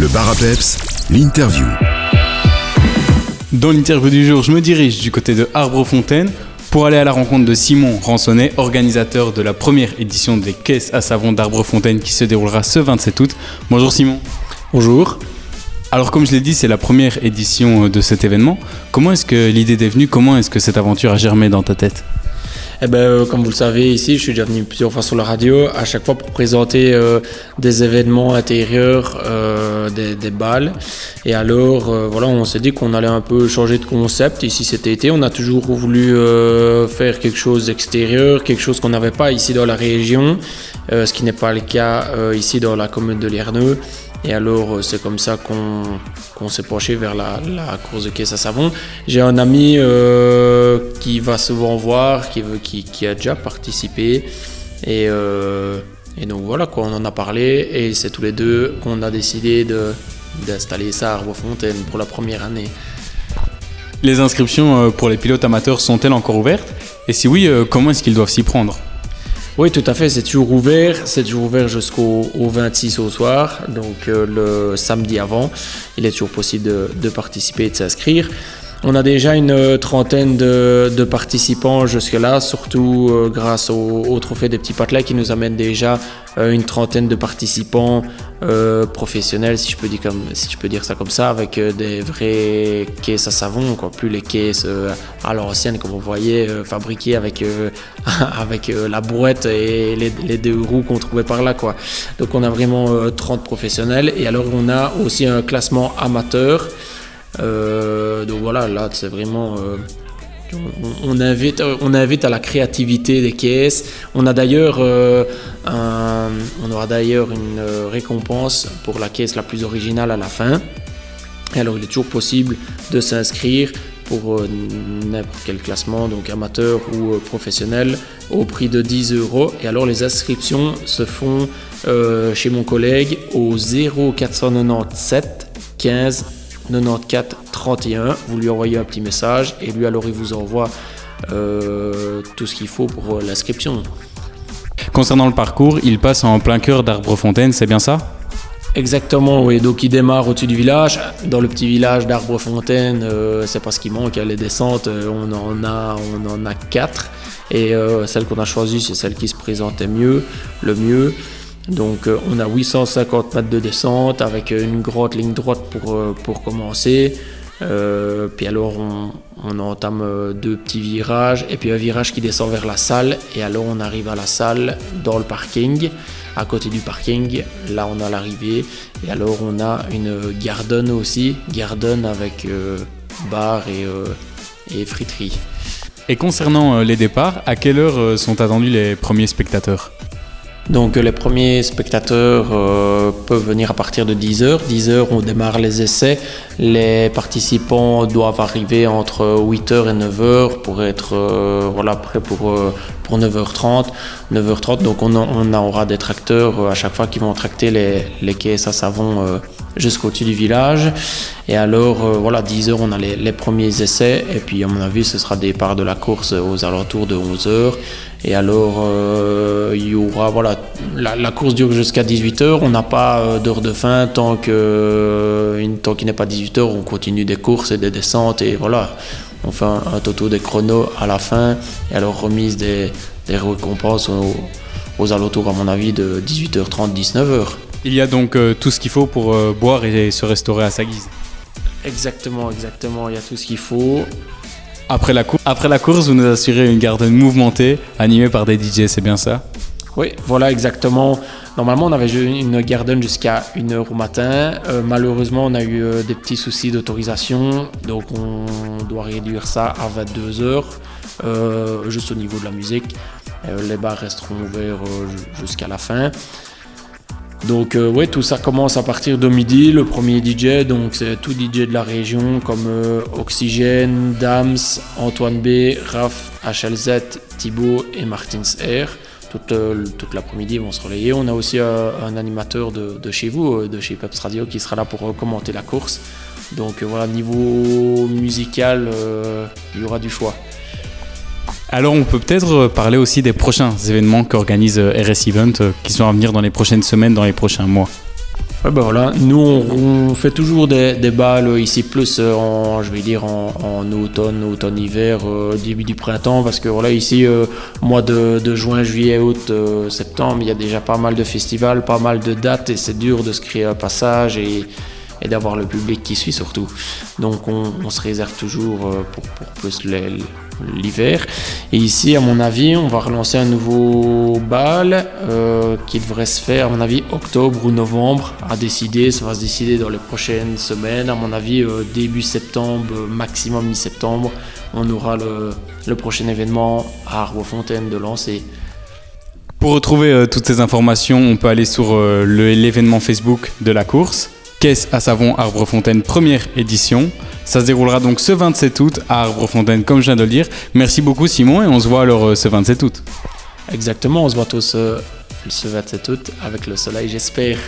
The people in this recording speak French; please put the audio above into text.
Le bar à peps, l'interview. Dans l'interview du jour, je me dirige du côté de Arbrefontaine pour aller à la rencontre de Simon Ransonnet, organisateur de la première édition des caisses à savon d'Arbrefontaine qui se déroulera ce 27 août. Bonjour Simon. Bonjour. Alors comme je l'ai dit, c'est la première édition de cet événement. Comment est-ce que l'idée est venue? Comment est-ce que cette aventure a germé dans ta tête? Eh ben, euh, comme vous le savez, ici, je suis déjà venu plusieurs fois sur la radio, à chaque fois pour présenter euh, des événements intérieurs, euh, des, des, balles. Et alors, voilà, on s'est dit qu'on allait un peu changer de concept. Ici, cet été, on a toujours voulu faire quelque chose d'extérieur, quelque chose qu'on n'avait pas ici dans la région, ce qui n'est pas le cas ici dans la commune de Lierneux. Et alors, euh, c'est comme ça qu'on s'est penché vers la, course de caisse à savon. J'ai un ami euh, qui va souvent voir, qui, veut, qui, a déjà participé. Et, euh, et, donc voilà, quoi, on en a parlé. Et c'est tous les deux qu'on a décidé d'installer ça à Arbois-Fontaine pour la première année. Les inscriptions pour les pilotes amateurs sont-elles encore ouvertes? Et si oui, comment est-ce qu'ils doivent s'y prendre? Oui, tout à fait, c'est toujours ouvert. C'est toujours ouvert jusqu'au 26 au soir, donc euh, le samedi avant. Il est toujours possible de, de participer et de s'inscrire. On a déjà une trentaine de, participants jusque-là, surtout euh, grâce au, trophée des petits patelets qui nous amène déjà euh, une trentaine de participants euh, professionnels, si je, peux dire comme, si je peux dire ça comme ça, avec des vraies caisses à savon, quoi, plus les caisses à l'ancienne, comme vous voyez, fabriquées avec, avec la brouette et les, deux roues qu'on trouvait par là. Quoi. Donc on a vraiment 30 professionnels et alors on a aussi un classement amateur. Euh, donc voilà, là c'est vraiment euh, on, invite, on invite à la créativité des caisses. On a d'ailleurs euh, on aura d'ailleurs une récompense pour la caisse la plus originale à la fin. Alors il est toujours possible de s'inscrire pour n'importe quel classement, donc amateur ou professionnel, au prix de 10 euros. Et alors les inscriptions se font chez mon collègue au 0497 15 94 31. Vous lui envoyez un petit message et lui alors il vous envoie euh, tout ce qu'il faut pour euh, l'inscription. Concernant le parcours, il passe en plein cœur d'Arbrefontaine, c'est bien ça Exactement, oui. Donc il démarre au-dessus du village. Dans le petit village d'Arbrefontaine, euh, c'est pas ce qui manque. Les descentes, on en a, on en a quatre. Et celle qu'on a choisie, c'est celle qui se présentait mieux, le mieux. Donc euh, on a 850 mètres de descente avec une grosse ligne droite pour, euh, commencer. Euh, puis alors on, on entame deux petits virages et puis un virage qui descend vers la salle. Et alors on arrive à la salle dans le parking. À côté du parking, là on a l'arrivée. Et alors on a une garden aussi. Garden avec bar et, et friterie. Et concernant les départs, à quelle heure sont attendus les premiers spectateurs? Donc les premiers spectateurs euh, peuvent venir à partir de 10h. 10h, on démarre les essais. Les participants doivent arriver entre 8h et 9h pour être euh, prêts pour, euh, pour 9h30. 9h30, donc on, aura des tracteurs à chaque fois qui vont tracter les, les caisses à savon jusqu'au-dessus du village. Et alors, voilà, 10h, on a les, les, premiers essais. Et puis, à mon avis, ce sera des parts de la course aux alentours de 11h. Et alors, euh, il y aura, voilà, la, course dure jusqu'à 18h. On n'a pas euh, d'heure de fin tant que euh, tant qu'il n'est pas 18h. On continue des courses et des descentes et voilà, on fait un, un des chronos à la fin. Et alors remise des, des récompenses aux, alentours, à mon avis, de 18h30, 19h. Il y a donc tout ce qu'il faut pour boire et se restaurer à sa guise. Exactement, exactement. Il y a tout ce qu'il faut. Après la, course, vous nous assurez une garde mouvementée, animée par des DJ, c'est bien ça? Oui, voilà exactement. Normalement, on avait une garden jusqu'à 1h au matin. Euh, malheureusement, on a eu euh, des petits soucis d'autorisation, donc on doit réduire ça à 22h, euh, juste au niveau de la musique. les bars resteront ouverts jusqu'à la fin. Donc euh, ouais, tout ça commence à partir de midi. Le premier DJ, donc c'est tout DJ de la région comme euh, Oxygène, Dams, Antoine B, Raph, HLZ, Thibaut et Martins Air. Toute, euh, toute l'après-midi vont se relayer. On a aussi un animateur de, de, chez vous, de chez Peps Radio, qui sera là pour commenter la course. Donc voilà, niveau musical, il y aura du choix. Alors on peut peut-être euh, parler aussi des prochains événements qu'organise euh, RS Event euh, qui sont à venir dans les prochaines semaines, dans les prochains mois. Ben voilà, nous on, fait toujours des, des, balles ici plus en, je vais dire en, automne, automne-hiver, début du printemps, parce que voilà ici mois de, juin, juillet, août, septembre, il y a déjà pas mal de festivals, pas mal de dates et c'est dur de se créer un passage et, d'avoir le public qui suit surtout. Donc on, se réserve toujours pour plus les, l'hiver. Et ici, à mon avis, on va relancer un nouveau bal euh, qui devrait se faire, à mon avis, octobre ou novembre. À décider, ça va se décider dans les prochaines semaines. À mon avis, euh, début septembre, maximum mi-septembre, on aura le, prochain événement à Arbois-Fontaine de lancer. Pour retrouver euh, toutes ces informations, on peut aller sur l'événement Facebook de la course. Caisse à savon Arbre-Fontaine première édition. Ça se déroulera donc ce 27 août à Arbre-Fontaine, comme je viens de le dire. Merci beaucoup Simon et on se voit alors euh, ce 27 août. Exactement, on se voit tous euh, ce 27 août avec le soleil, j'espère.